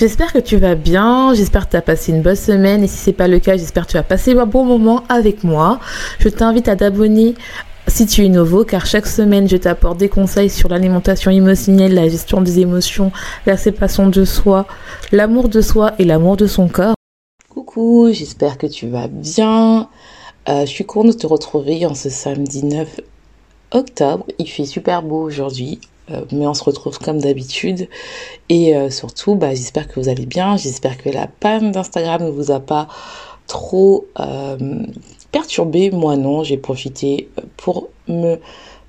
J'espère que tu vas bien, j'espère que tu as passé une bonne semaine et si c'est pas le cas, j'espère que tu as passé un bon moment avec moi. Je t'invite à t'abonner si tu es nouveau car chaque semaine je t'apporte des conseils sur l'alimentation émotionnelle, la gestion des émotions, la séparation de soi, l'amour de soi et l'amour de son corps. Coucou, j'espère que tu vas bien. Euh, je suis contente de te retrouver en ce samedi 9 octobre. Il fait super beau aujourd'hui. Euh, mais on se retrouve comme d'habitude. Et euh, surtout, bah, j'espère que vous allez bien. J'espère que la panne d'Instagram ne vous a pas trop euh, perturbé. Moi non, j'ai profité pour me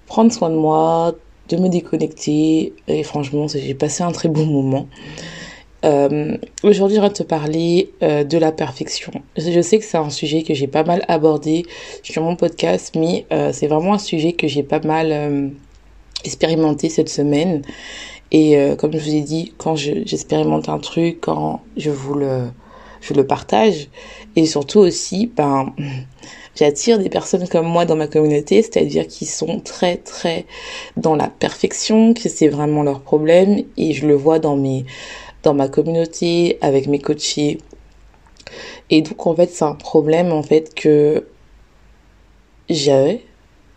prendre soin de moi, de me déconnecter. Et franchement, j'ai passé un très bon moment. Aujourd'hui, je vais te parler de la perfection. Je sais que c'est un sujet que j'ai pas mal abordé sur mon podcast, mais c'est vraiment un sujet que j'ai pas mal expérimenté cette semaine. Et euh, comme je vous ai dit, quand j'expérimente un truc, quand je vous le, je le partage, et surtout aussi, ben, j'attire des personnes comme moi dans ma communauté, c'est-à-dire qui sont très très dans la perfection, que c'est vraiment leur problème, et je le vois dans mes, dans ma communauté, avec mes coachés. Et donc en fait, c'est un problème en fait que j'ai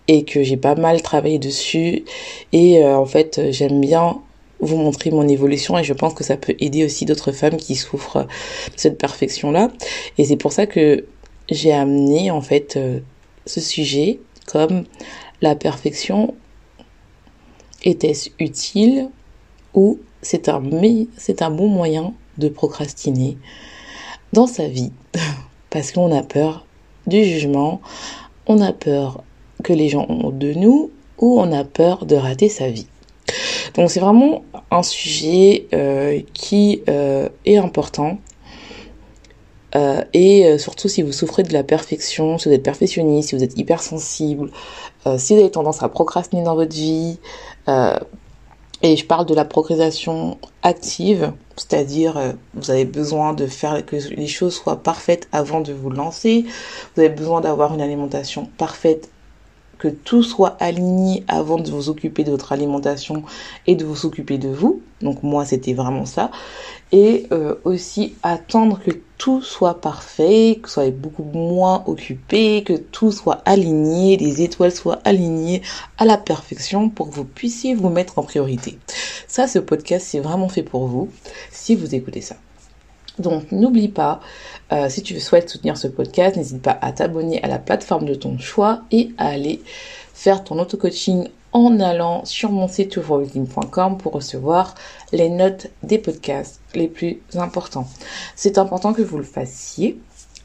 et que j'ai pas mal travaillé dessus. Et euh, en fait j'aime bien vous montrer mon évolution et je pense que ça peut aider aussi d'autres femmes qui souffrent de cette perfection là et c'est pour ça que j'ai amené en fait euh, ce sujet comme la perfection était-ce utile ou c'est un c'est un bon moyen de procrastiner dans sa vie. Parce qu'on a peur du jugement on a peur que les gens ont de nous ou on a peur de rater sa vie. Donc c'est vraiment un sujet euh, qui euh, est important. Euh, et surtout si vous souffrez de la perfection, si vous êtes perfectionniste, si vous êtes hypersensible, si vous avez tendance à procrastiner dans votre vie, et je parle de la progression active, c'est-à-dire vous avez besoin de faire que les choses soient parfaites avant de vous lancer, vous avez besoin d'avoir une alimentation parfaite que tout soit aligné avant de vous occuper de votre alimentation et de vous occuper de vous. Donc moi, c'était vraiment ça. Et euh, aussi attendre que tout soit parfait, que vous soyez beaucoup moins occupé, que tout soit aligné, les étoiles soient alignées à la perfection pour que vous puissiez vous mettre en priorité. Ça, ce podcast, c'est vraiment fait pour vous si vous écoutez ça. Donc n'oublie pas, euh, si tu souhaites soutenir ce podcast, n'hésite pas à t'abonner à la plateforme de ton choix et à aller faire ton auto-coaching en allant sur mon site overworking.com pour recevoir les notes des podcasts les plus importants. C'est important que vous le fassiez.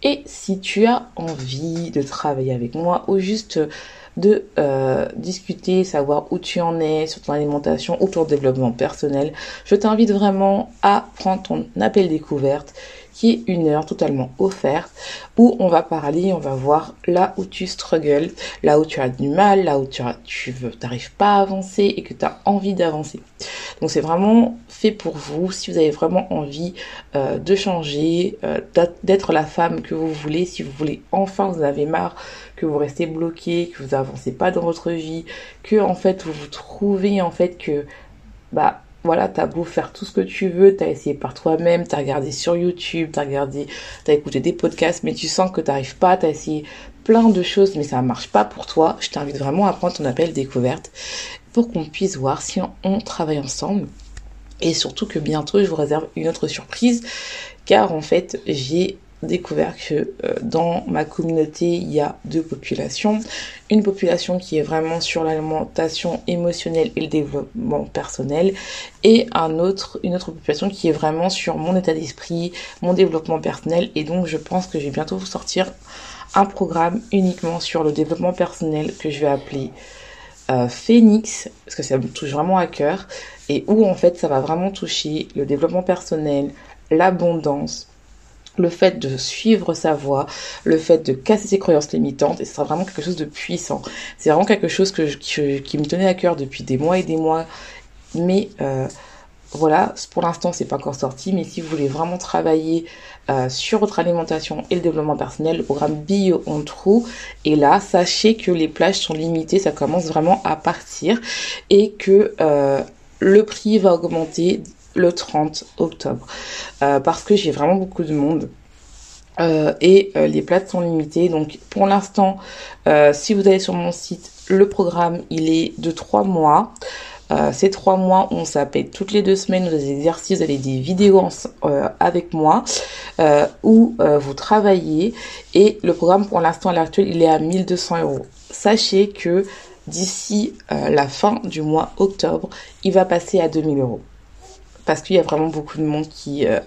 Et si tu as envie de travailler avec moi ou juste de euh, discuter, savoir où tu en es sur ton alimentation ou ton développement personnel, je t'invite vraiment à prendre ton appel découverte qui est une heure totalement offerte où on va parler, on va voir là où tu struggles, là où tu as du mal, là où tu, as, t'arrives pas à avancer et que tu as envie d'avancer. Donc c'est vraiment fait pour vous si vous avez vraiment envie euh, de changer, euh, d'être la femme que vous voulez, si vous voulez enfin vous avez marre que vous restez bloqué, que vous avancez pas dans votre vie, que en fait vous vous trouvez en fait que bah voilà, t'as beau faire tout ce que tu veux, t'as essayé par toi-même, t'as regardé sur YouTube, t'as regardé, t'as écouté des podcasts, mais tu sens que t'arrives pas, t'as essayé plein de choses, mais ça marche pas pour toi. Je t'invite vraiment à prendre ton appel découverte pour qu'on puisse voir si on travaille ensemble. Et surtout que bientôt, je vous réserve une autre surprise, car en fait, j'ai découvert que euh, dans ma communauté, il y a deux populations. Une population qui est vraiment sur l'alimentation émotionnelle et le développement personnel et un autre, une autre population qui est vraiment sur mon état d'esprit, mon développement personnel et donc je pense que je vais bientôt vous sortir un programme uniquement sur le développement personnel que je vais appeler euh, Phoenix parce que ça me touche vraiment à cœur et où en fait ça va vraiment toucher le développement personnel, l'abondance, le fait de suivre sa voie, le fait de casser ses croyances limitantes, et ce sera vraiment quelque chose de puissant. C'est vraiment quelque chose que, qui me tenait à cœur depuis des mois et des mois, mais euh, voilà, pour l'instant c'est pas encore sorti, mais si vous voulez vraiment travailler euh, sur votre alimentation et le développement personnel, le programme Bio on True est là. Sachez que les plages sont limitées, ça commence vraiment à partir et que euh, le prix va augmenter le 30 octobre euh, parce que j'ai vraiment beaucoup de monde. Euh, et euh, les places sont limitées. Donc pour l'instant, si vous allez sur mon site, le programme il est de 3 mois. ces trois mois, on s'appelle toutes les deux semaines des exercices, vous avez des vidéos avec moi où vous travaillez et le programme pour l'instant à l'actuel il est à 1200 euros. Sachez que d'ici la fin du mois octobre, il va passer à 2000 euros parce qu'il y a vraiment beaucoup de monde qui, euh,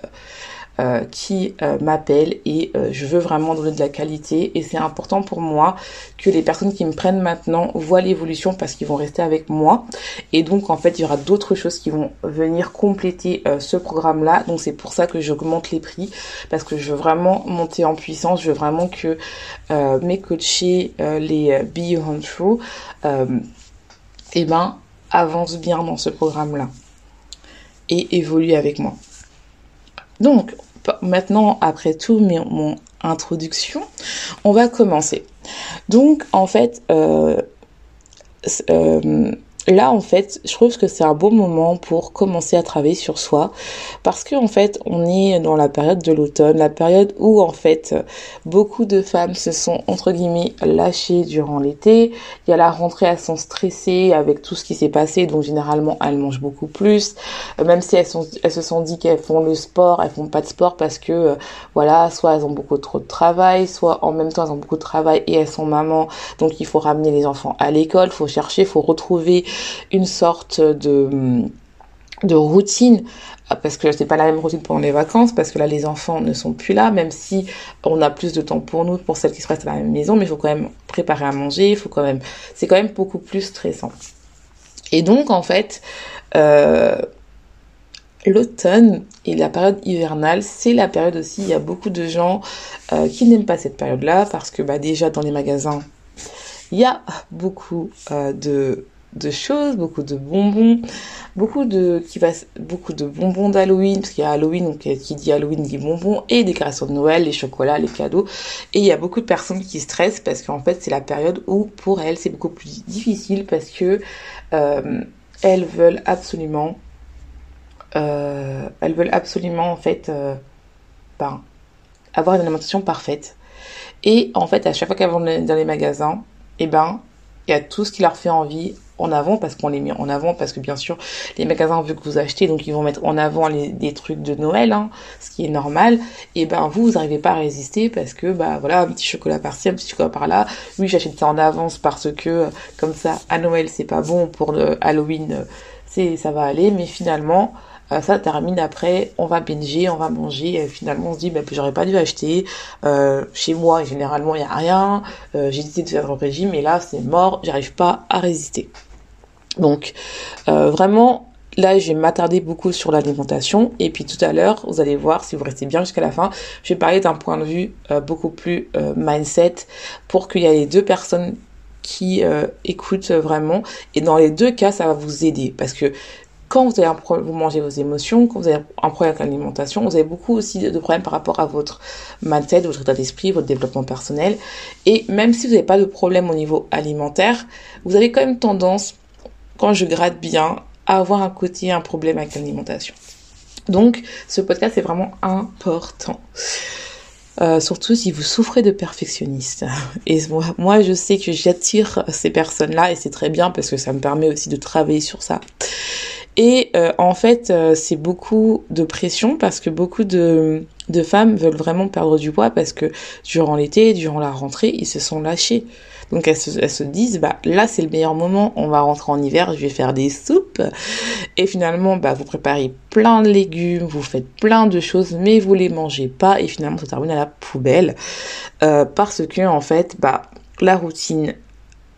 euh, qui euh, m'appelle et je veux vraiment donner de la qualité et c'est important pour moi que les personnes qui me prennent maintenant voient l'évolution parce qu'ils vont rester avec moi. Et donc en fait il y aura d'autres choses qui vont venir compléter ce programme là donc c'est pour ça que j'augmente les prix parce que je veux vraiment monter en puissance. Je veux vraiment que mes coachés les Beyond True eh ben avancent bien dans ce programme là et évoluer avec moi. Donc, maintenant, après tout mon introduction, on va commencer. Donc, en fait, euh, euh, là en fait je trouve que c'est un bon moment pour commencer à travailler sur soi. Parce que en fait on est dans la période de l'automne la période où en fait beaucoup de femmes se sont entre guillemets lâchées durant l'été. Il y a la rentrée elles sont stressées avec tout ce qui s'est passé donc généralement elles mangent beaucoup plus. Même si elles sont elles se sont dit qu'elles font le sport elles font pas de sport parce que voilà soit elles ont beaucoup trop de travail soit en même temps elles ont beaucoup de travail et elles sont mamans. Donc il faut ramener les enfants à l'école faut chercher faut retrouver une sorte de de routine parce que c'est pas la même routine pendant les vacances parce que là les enfants ne sont plus là même si on a plus de temps pour nous pour celles qui se restent à la même maison mais il faut quand même préparer à manger il faut quand même c'est quand même beaucoup plus stressant. Et donc en fait euh, l'automne et la période hivernale c'est la période aussi il y a beaucoup de gens euh, qui n'aiment pas cette période là parce que bah déjà dans les magasins il y a beaucoup euh, de de choses, beaucoup de bonbons, beaucoup de qui va beaucoup de bonbons d'Halloween parce qu'il y a Halloween donc qui dit Halloween dit bonbons et décorations de Noël, les chocolats, les cadeaux. Et il y a beaucoup de personnes qui stressent parce qu'en fait c'est la période où pour elles c'est beaucoup plus difficile parce que euh, elles veulent absolument euh, elles veulent absolument en fait euh, ben, avoir une alimentation parfaite. Et en fait à chaque fois qu'elles vont dans les magasins et eh ben il y a tout ce qui leur fait envie en avant parce qu'on les met en avant parce que bien sûr les magasins veulent que vous achetez donc ils vont mettre en avant les, des trucs de Noël hein, ce qui est normal. Et ben vous vous n'arrivez pas à résister parce que bah voilà un petit chocolat par-ci un petit chocolat par-là. Oui j'achète ça en avance parce que comme ça à Noël c'est pas bon pour Halloween c'est ça va aller. Mais finalement euh, ça termine après, on va binger, on va manger, et finalement on se dit, bah, j'aurais pas dû acheter, euh, chez moi généralement il n'y a rien, euh, j'ai décidé de faire un régime, mais là c'est mort, j'arrive pas à résister. Donc vraiment, là je vais m'attarder beaucoup sur l'alimentation, et puis tout à l'heure, vous allez voir, si vous restez bien jusqu'à la fin, je vais parler d'un point de vue beaucoup plus mindset, pour qu'il y ait les deux personnes qui écoutent vraiment, et dans les deux cas ça va vous aider, parce que quand vous avez un problème, vous mangez vos émotions, quand vous avez un problème avec l'alimentation, vous avez beaucoup aussi de problèmes par rapport à votre mindset, votre état d'esprit, votre développement personnel. Et même si vous n'avez pas de problème au niveau alimentaire, vous avez quand même tendance, quand je gratte bien, à avoir un côté, un problème avec l'alimentation. Donc, ce podcast est vraiment important. Euh, surtout si vous souffrez de perfectionniste. Et moi, moi je sais que j'attire ces personnes-là et c'est très bien parce que ça me permet aussi de travailler sur ça. Et euh, en fait, euh, c'est beaucoup de pression parce que beaucoup de de femmes veulent vraiment perdre du poids parce que durant l'été, durant la rentrée, ils se sont lâchés. Donc elles se, disent, bah là c'est le meilleur moment, on va rentrer en hiver, je vais faire des soupes. Et finalement, bah vous préparez plein de légumes, vous faites plein de choses, mais vous les mangez pas et finalement ça termine à la poubelle. Euh, parce que en fait, bah la routine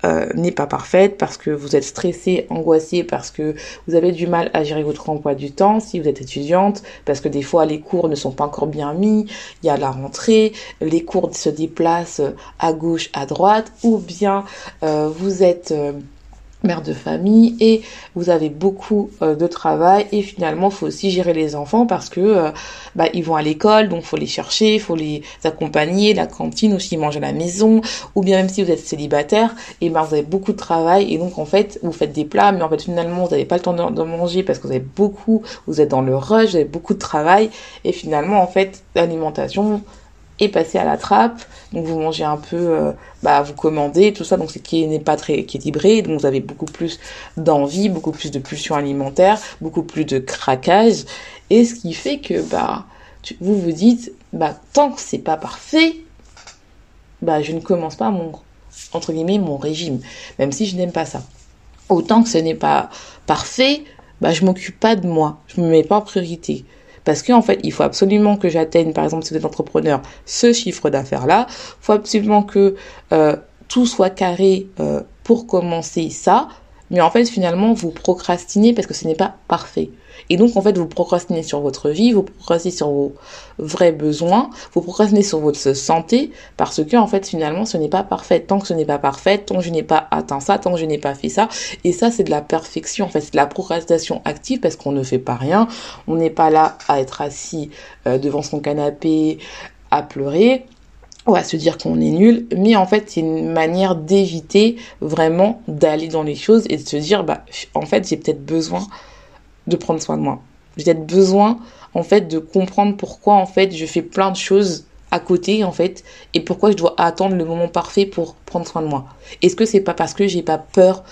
euh, n'est pas parfaite, parce que vous êtes stressé, angoissé, parce que vous avez du mal à gérer votre emploi du temps si vous êtes étudiante, parce que des fois les cours ne sont pas encore bien mis, il y a la rentrée, les cours se déplacent à gauche, à droite, ou bien euh, vous êtes... Euh, mère de famille et vous avez beaucoup euh, de travail et finalement faut aussi gérer les enfants parce que euh, bah, ils vont à l'école donc faut les chercher, faut les accompagner, la cantine aussi manger à la maison ou bien même si vous êtes célibataire et ben vous avez beaucoup de travail et donc en fait vous faites des plats mais en fait finalement vous n'avez pas le temps de, de, manger parce que vous avez beaucoup, vous êtes dans le rush, vous avez beaucoup de travail et finalement en fait l'alimentation et passer à la trappe. Donc vous mangez un peu, euh, bah vous commandez, tout ça, donc c'est qui n'est pas très équilibré. Donc vous avez beaucoup plus d'envie, beaucoup plus de pulsions alimentaires, beaucoup plus de craquage. Et ce qui fait que bah vous vous dites, bah tant que c'est pas parfait, bah je ne commence pas mon entre guillemets mon régime, même si je n'aime pas ça. Autant que ce n'est pas parfait, bah je m'occupe pas de moi, je me mets pas en priorité. Parce qu'en fait, il faut absolument que j'atteigne, par exemple, si vous êtes entrepreneur, ce chiffre d'affaires-là. Il faut absolument que euh, tout soit carré euh, pour commencer ça. Mais en fait, finalement, vous procrastinez parce que ce n'est pas parfait. Et donc, en fait, vous procrastinez sur votre vie, vous procrastinez sur vos vrais besoins, vous procrastinez sur votre santé, parce que, en fait, finalement, ce n'est pas parfait. Tant que ce n'est pas parfait, tant que je n'ai pas atteint ça, tant que je n'ai pas fait ça. Et ça, c'est de la perfection, en fait, c'est de la procrastination active parce qu'on ne fait pas rien. On n'est pas là à être assis euh, devant son canapé, à pleurer ou à se dire qu'on est nul, mais en fait c'est une manière d'éviter vraiment d'aller dans les choses et de se dire bah en fait j'ai peut-être besoin de prendre soin de moi. J'ai besoin en fait de comprendre pourquoi en fait je fais plein de choses à côté en fait et pourquoi je dois attendre le moment parfait pour prendre soin de moi. Est-ce que c'est pas parce que j'ai pas peur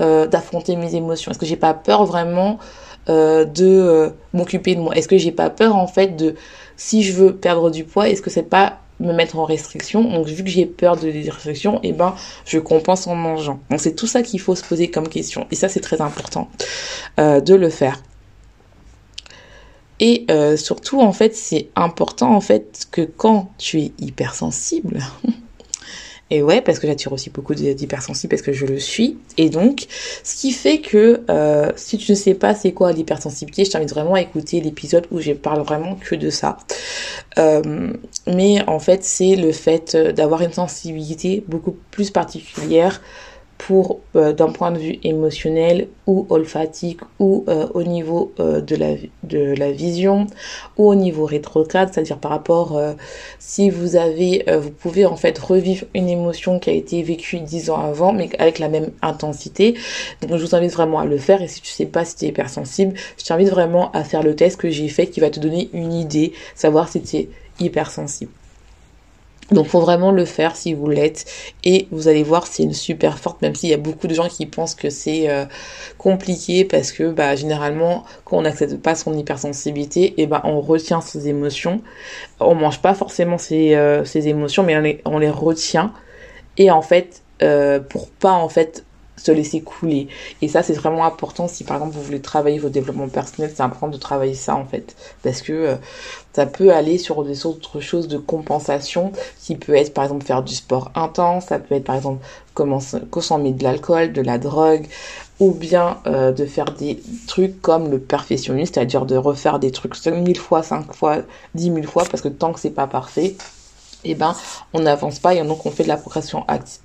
euh, d'affronter mes émotions? Est-ce que j'ai pas peur vraiment euh, de euh, m'occuper de moi? Est-ce que j'ai pas peur en fait de si je veux perdre du poids, est-ce que c'est pas me mettre en restriction. Donc vu que j'ai peur de des restrictions, et eh ben je compense en mangeant. Donc c'est tout ça qu'il faut se poser comme question. Et ça c'est très important euh, de le faire. Et euh, surtout en fait c'est important en fait que quand tu es hypersensible, Et ouais, parce que j'attire aussi beaucoup d'hypersensibles parce que je le suis. Et donc, ce qui fait que euh, si tu ne sais pas c'est quoi l'hypersensibilité, je t'invite vraiment à écouter l'épisode où je parle vraiment que de ça. Euh, mais en fait, c'est le fait d'avoir une sensibilité beaucoup plus particulière pour euh, d'un point de vue émotionnel ou olfatique ou euh, au niveau euh, de, la, de la vision ou au niveau rétrograde, c'est-à-dire par rapport si vous avez vous pouvez en fait revivre une émotion qui a été vécue dix ans avant mais avec la même intensité. Donc je vous invite vraiment à le faire et si tu sais pas si tu es hypersensible, je t'invite vraiment à faire le test que j'ai fait qui va te donner une idée, savoir si tu es hypersensible. Donc faut vraiment le faire si vous l'êtes. Et vous allez voir c'est une super forte même s'il y a beaucoup de gens qui pensent que c'est euh, compliqué parce que bah généralement quand on n'accepte pas son hypersensibilité et eh ben on retient ses émotions. On mange pas forcément ses, euh, émotions mais on les, retient. Et en fait euh, pour pas en fait se laisser couler. Et ça, c'est vraiment important si par exemple vous voulez travailler votre développement personnel, c'est important de travailler ça en fait. Parce que euh, ça peut aller sur des autres choses de compensation qui peut être par exemple faire du sport intense, ça peut être par exemple consommer de l'alcool, de la drogue, ou bien euh, de faire des trucs comme le perfectionnisme, c'est-à-dire de refaire des trucs 5000 fois, 5 fois, 10 000 fois, parce que tant que c'est pas parfait, eh ben on n'avance pas et donc on fait de la progression active.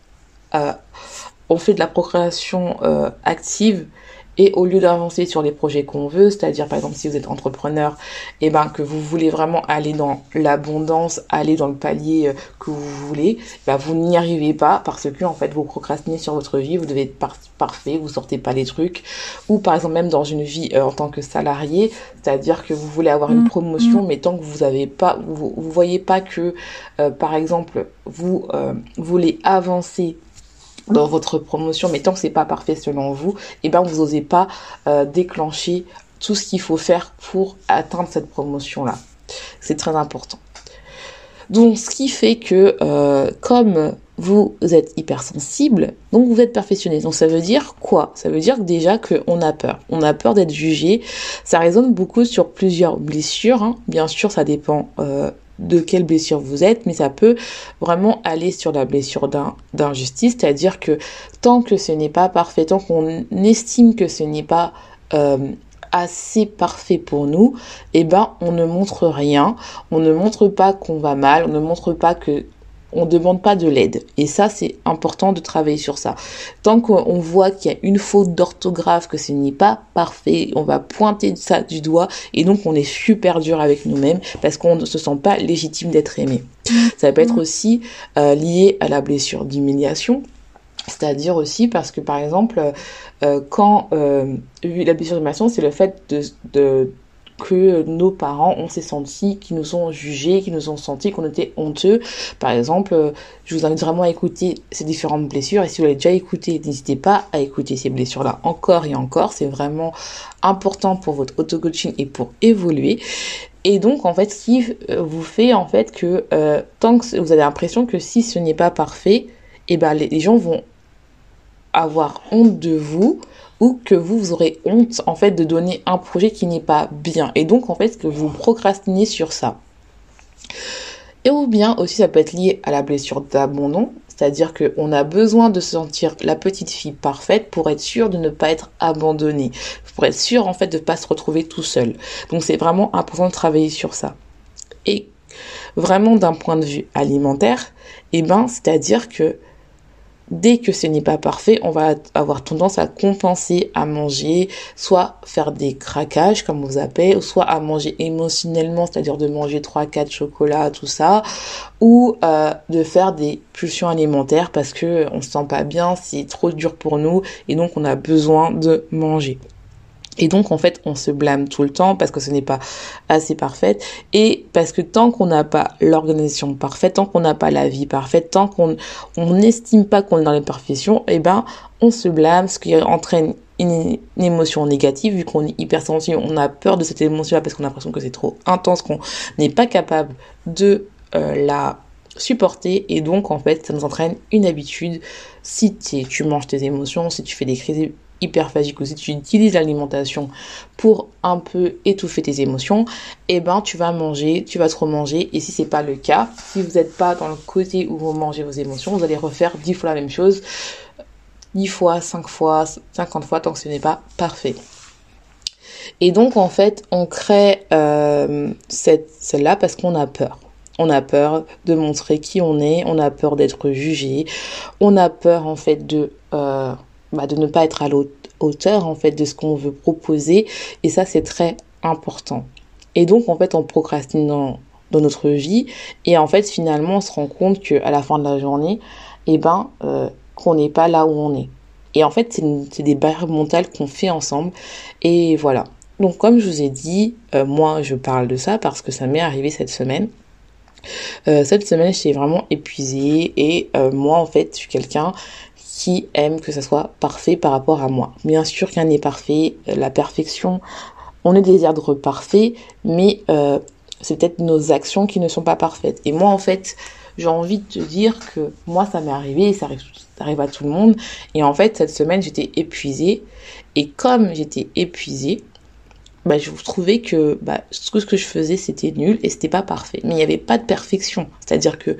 Euh, on fait de la procréation euh, active et au lieu d'avancer sur les projets qu'on veut, c'est-à-dire par exemple si vous êtes entrepreneur, et eh ben que vous voulez vraiment aller dans l'abondance, aller dans le palier euh, que vous voulez, bah vous n'y arrivez pas parce que en fait vous procrastinez sur votre vie, vous devez être parfait, vous sortez pas les trucs, ou par exemple même dans une vie euh, en tant que salarié, c'est-à-dire que vous voulez avoir une mmh. promotion, mmh. mais tant que vous avez pas, vous, vous voyez pas que par exemple vous voulez avancer dans votre promotion, mais tant que c'est pas parfait selon vous, eh ben vous n'osez pas euh, déclencher tout ce qu'il faut faire pour atteindre cette promotion là. C'est très important. Donc, ce qui fait que, euh, comme vous êtes hypersensible, donc vous êtes perfectionniste. Donc ça veut dire quoi? Ça veut dire déjà qu'on a peur. On a peur d'être jugé. Ça résonne beaucoup sur plusieurs blessures. Hein. Bien sûr, ça dépend euh, de quelle blessure vous êtes, mais ça peut vraiment aller sur la blessure d'injustice, c'est-à-dire que tant que ce n'est pas parfait, tant qu'on estime que ce n'est pas euh, assez parfait pour nous, eh ben on ne montre rien, on ne montre pas qu'on va mal, on ne montre pas que on ne demande pas de l'aide. Et ça, c'est important de travailler sur ça. Tant qu'on voit qu'il y a une faute d'orthographe, que ce n'est pas parfait, on va pointer ça du doigt et donc on est super dur avec nous-mêmes parce qu'on ne se sent pas légitime d'être aimé. Ça peut être aussi euh, lié à la blessure d'humiliation. C'est-à-dire aussi parce que par exemple, euh, quand euh, la blessure d'humiliation, c'est le fait de, que nos parents ont s'est senti, qui nous ont jugés, qui nous ont senti qu'on était honteux. Par exemple, euh, je vous invite vraiment à écouter ces différentes blessures. Et si vous l'avez déjà écouté, n'hésitez pas à écouter ces blessures-là encore et encore. C'est vraiment important pour votre auto-coaching et pour évoluer. Et donc, en fait, ce qui vous fait, en fait, que tant que vous avez l'impression que si ce n'est pas parfait, eh ben, les gens vont avoir honte de vous ou que vous, vous aurez honte en fait de donner un projet qui n'est pas bien et donc en fait que vous procrastinez sur ça. Et ou bien aussi ça peut être lié à la blessure d'abandon, c'est-à-dire qu'on a besoin de se sentir la petite fille parfaite pour être sûr de ne pas être abandonnée, pour être sûr en fait de ne pas se retrouver tout seul. Donc c'est vraiment important de travailler sur ça. Et vraiment d'un point de vue alimentaire, et eh ben c'est-à-dire que dès que ce n'est pas parfait, on va avoir tendance à compenser, à manger, soit faire des craquages, comme vous appelez, soit à manger émotionnellement, c'est-à-dire de manger 3-4 chocolats, tout ça, ou euh, de faire des pulsions alimentaires parce que on se sent pas bien, c'est trop dur pour nous, et donc on a besoin de manger. Et donc en fait on se blâme tout le temps parce que ce n'est pas assez parfaite et parce que tant qu'on n'a pas l'organisation parfaite, tant qu'on n'a pas la vie parfaite, tant qu'on n'estime pas qu'on est dans l'imperfection, eh ben on se blâme, ce qui entraîne une, émotion négative vu qu'on est hypersensible, on a peur de cette émotion-là parce qu'on a l'impression que c'est trop intense, qu'on n'est pas capable de euh, la supporter. Et donc en fait ça nous entraîne une habitude. Si tu manges tes émotions si tu fais des crises hyperphagique aussi, tu utilises l'alimentation pour un peu étouffer tes émotions, eh ben tu vas manger, tu vas trop manger. Et si c'est pas le cas, si vous n'êtes pas dans le côté où vous mangez vos émotions, vous allez refaire 10 fois la même chose, 10 fois, 5 fois, 50 fois, tant que ce n'est pas parfait. Et donc en fait, on crée euh, cette, celle-là parce qu'on a peur. On a peur de montrer qui on est, on a peur d'être jugé, on a peur en fait de euh, bah, de ne pas être à l'auteur en fait de ce qu'on veut proposer et ça c'est très important. Et donc en fait on procrastine dans, dans, notre vie et en fait finalement on se rend compte que à la fin de la journée et eh ben euh, qu'on n'est pas là où on est. Et en fait c'est des barrières mentales qu'on fait ensemble et voilà. Donc comme je vous ai dit, euh, moi je parle de ça parce que ça m'est arrivé cette semaine. Euh, cette semaine, j'étais vraiment épuisée et moi, en fait, je suis quelqu'un qui aime que ça soit parfait par rapport à moi. Bien sûr qu'un n'est parfait, euh, la perfection, on est des êtres parfaits, mais euh, c'est peut-être nos actions qui ne sont pas parfaites. Et moi, en fait, j'ai envie de te dire que moi, ça m'est arrivé, ça arrive, ça arrive à tout le monde. Et en fait, cette semaine, j'étais épuisée. Et comme j'étais épuisée, bah, je trouvais que bah, tout ce que je faisais, c'était nul et c'était pas parfait. Mais il n'y avait pas de perfection. C'est-à-dire que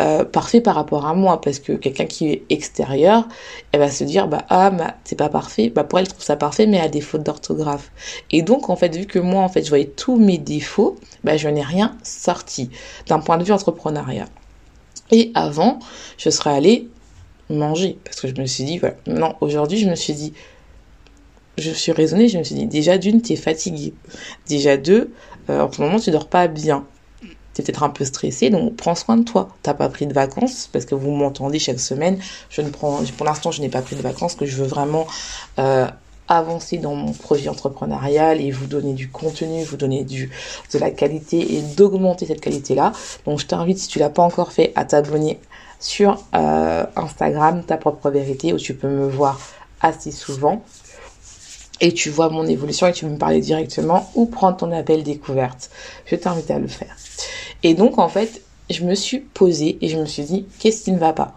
euh, parfait par rapport à moi parce que quelqu'un qui est extérieur elle va se dire bah ah c'est pas parfait. Bah pour elle trouve ça parfait mais à des fautes d'orthographe. Et donc en fait vu que moi en fait je voyais tous mes défauts bah je n'ai rien sorti d'un point de vue entrepreneuriat. Et avant je serais allée manger parce que je me suis dit voilà. Non aujourd'hui je me suis dit je suis raisonnée je me suis dit déjà d'une t'es fatiguée. Déjà deux euh, en ce moment tu dors pas bien peut-être un peu stressé, donc prends soin de toi. T'as pas pris de vacances parce que vous m'entendez chaque semaine. Je ne prends, pour l'instant, je n'ai pas pris de vacances, que je veux vraiment euh, avancer dans mon projet entrepreneurial et vous donner du contenu, vous donner du de la qualité et d'augmenter cette qualité-là. Donc, je t'invite, si tu l'as pas encore fait, à t'abonner sur euh, Instagram, ta propre vérité, où tu peux me voir assez souvent. et tu vois mon évolution et tu veux me parler directement ou prendre ton appel découverte. Je t'invite à le faire. Et donc, en fait, je me suis posée et je me suis dit, qu'est-ce qui ne va pas?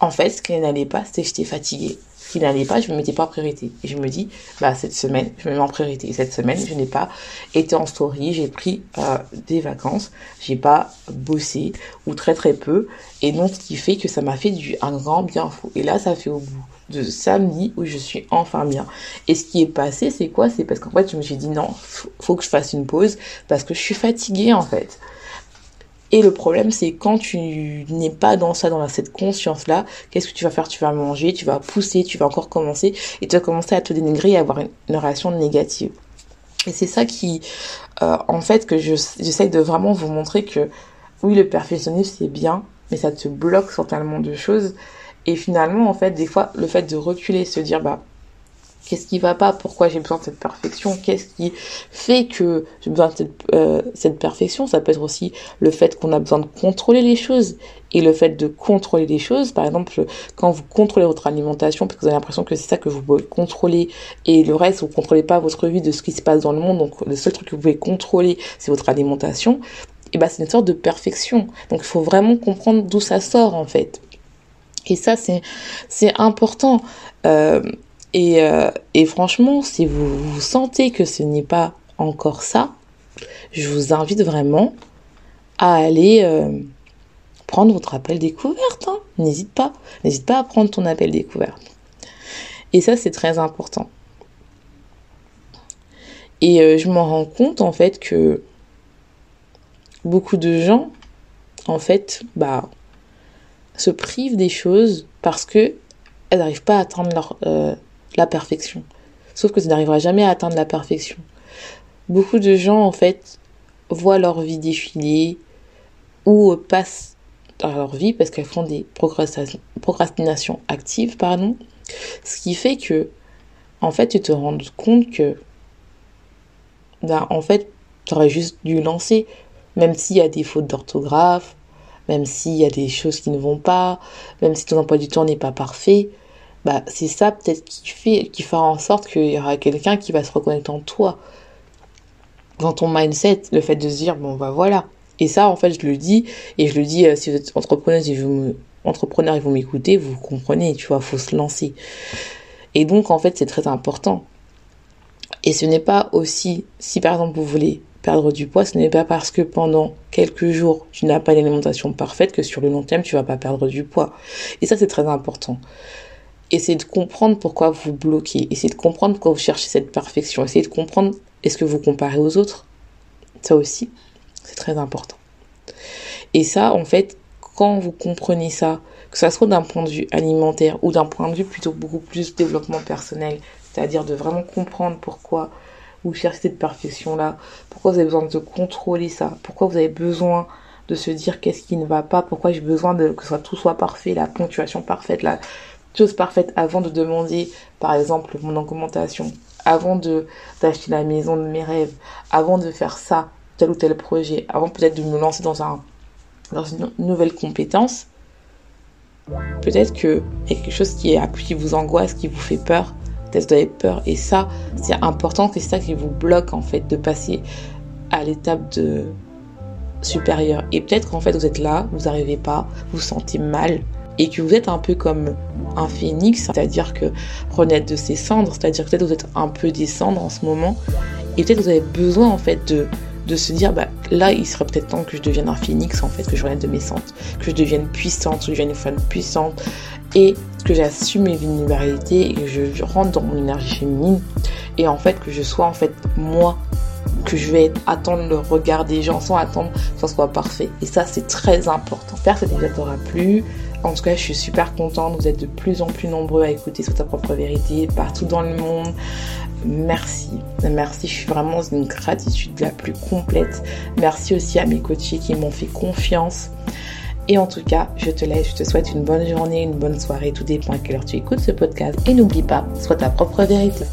En fait, ce qui n'allait pas, c'était que j'étais fatiguée. Ce qui n'allait pas, je ne me mettais pas en priorité. Et je me dis, bah, cette semaine, je me mets en priorité. Cette semaine, je n'ai pas été en story, j'ai pris euh, des vacances, j'ai pas bossé, ou très très peu. Et donc, ce qui fait que ça m'a fait du, un grand bien fou. Et là, ça fait au bout de samedi où je suis enfin bien. Et ce qui est passé, c'est quoi? C'est parce qu'en fait, je me suis dit non, faut que je fasse une pause parce que je suis fatiguée en fait. Et le problème, c'est quand tu n'es pas dans ça, dans cette conscience-là, qu'est-ce que tu vas faire? Tu vas manger, tu vas pousser, tu vas encore commencer, et tu vas commencer à te dénigrer et avoir une, une réaction négative. Et c'est ça qui, euh, en fait, que j'essaye de vraiment vous montrer que, oui, le perfectionnisme, c'est bien, mais ça te bloque sur tellement de choses. Et finalement, en fait, des fois, le fait de reculer, se dire, bah, qu'est-ce qui va pas? Pourquoi j'ai besoin de cette perfection? Qu'est-ce qui fait que j'ai besoin de cette, euh, cette, perfection? Ça peut être aussi le fait qu'on a besoin de contrôler les choses. Et le fait de contrôler les choses, par exemple, quand vous contrôlez votre alimentation, parce que vous avez l'impression que c'est ça que vous pouvez contrôler, et le reste, vous contrôlez pas votre vie de ce qui se passe dans le monde, donc le seul truc que vous pouvez contrôler, c'est votre alimentation, et ben c'est une sorte de perfection. Donc il faut vraiment comprendre d'où ça sort en fait. Et ça, c'est, important. Euh, et, euh, et, franchement, si vous, vous sentez que ce n'est pas encore ça, je vous invite vraiment à aller euh, prendre votre appel découverte. Hein. N'hésite pas. N'hésite pas à prendre ton appel découverte. Et ça, c'est très important. Et je m'en rends compte, en fait, que beaucoup de gens, en fait, bah, se privent des choses parce que elles n'arrivent pas à atteindre leur, euh, la perfection. Sauf que ça n'arrivera jamais à atteindre la perfection. Beaucoup de gens, en fait, voient leur vie défiler ou passent dans leur vie parce qu'elles font des procrastinations actives, pardon. Ce qui fait que, en fait, tu te rends compte que, ben, en fait, tu aurais juste dû lancer, même s'il y a des fautes d'orthographe, même s'il y a des choses qui ne vont pas, même si ton emploi du temps n'est pas parfait, bah c'est ça peut-être qui fait qui fera en sorte qu'il y aura quelqu'un qui va se reconnaître en toi. Dans ton mindset, le fait de se dire bon bah voilà. Et ça en fait je le dis et je le dis euh, si vous êtes entrepreneur et vous vous m'écoutez, vous comprenez, tu vois, faut se lancer. Et donc en fait c'est très important. Et ce n'est pas aussi si par exemple vous voulez perdre du poids, ce n'est pas parce que pendant quelques jours, tu n'as pas l'alimentation parfaite que sur le long terme, tu vas pas perdre du poids. Et ça, c'est très important. Essayez de comprendre pourquoi vous bloquez. Essayez de comprendre pourquoi vous cherchez cette perfection. Essayez de comprendre est-ce que vous comparez aux autres? Ça aussi, c'est très important. Et ça, en fait, quand vous comprenez ça, que ce soit d'un point de vue alimentaire ou d'un point de vue plutôt beaucoup plus développement personnel, c'est-à-dire de vraiment comprendre pourquoi vous cherchez cette perfection-là Pourquoi vous avez besoin de contrôler ça? Pourquoi vous avez besoin de se dire qu'est-ce qui ne va pas? Pourquoi j'ai besoin de que tout soit parfait, la ponctuation parfaite, la chose parfaite avant de demander, par exemple, mon augmentation, avant de d'acheter la maison de mes rêves, avant de faire ça, tel ou tel projet, avant peut-être de me lancer dans un dans une nouvelle compétence, peut-être que quelque chose qui vous angoisse, qui vous fait peur, vous avez peur. Et ça, c'est important c'est ça qui vous bloque en fait de passer à l'étape de supérieure. Et peut-être qu'en fait vous êtes là, vous n'arrivez pas, vous vous sentez mal et que vous êtes un peu comme un phénix, c'est-à-dire que renaître de ses cendres, c'est-à-dire que peut-être vous êtes un peu des cendres en ce moment et peut-être vous avez besoin en fait de de se dire bah là il serait peut-être temps que je devienne un phénix en fait que je renaisse de mes cendres que je devienne puissante que je devienne une femme puissante et que j'assume mes vulnérabilités et que je rentre dans mon énergie féminine et en fait que je sois en fait moi que je vais attendre le regard des gens sans attendre que ça soit parfait. Et ça c'est très important. J'espère que cet t'aura plu. En tout cas je suis super contente. Vous êtes de plus en plus nombreux à écouter sur ta propre vérité partout dans le monde merci merci je suis vraiment une gratitude la plus complète merci aussi à mes coachés qui m'ont fait confiance et en tout cas, je te laisse, je te souhaite une bonne journée, une bonne soirée, tout dépend à quelle heure tu écoutes ce podcast. Et n'oublie pas, sois ta propre vérité.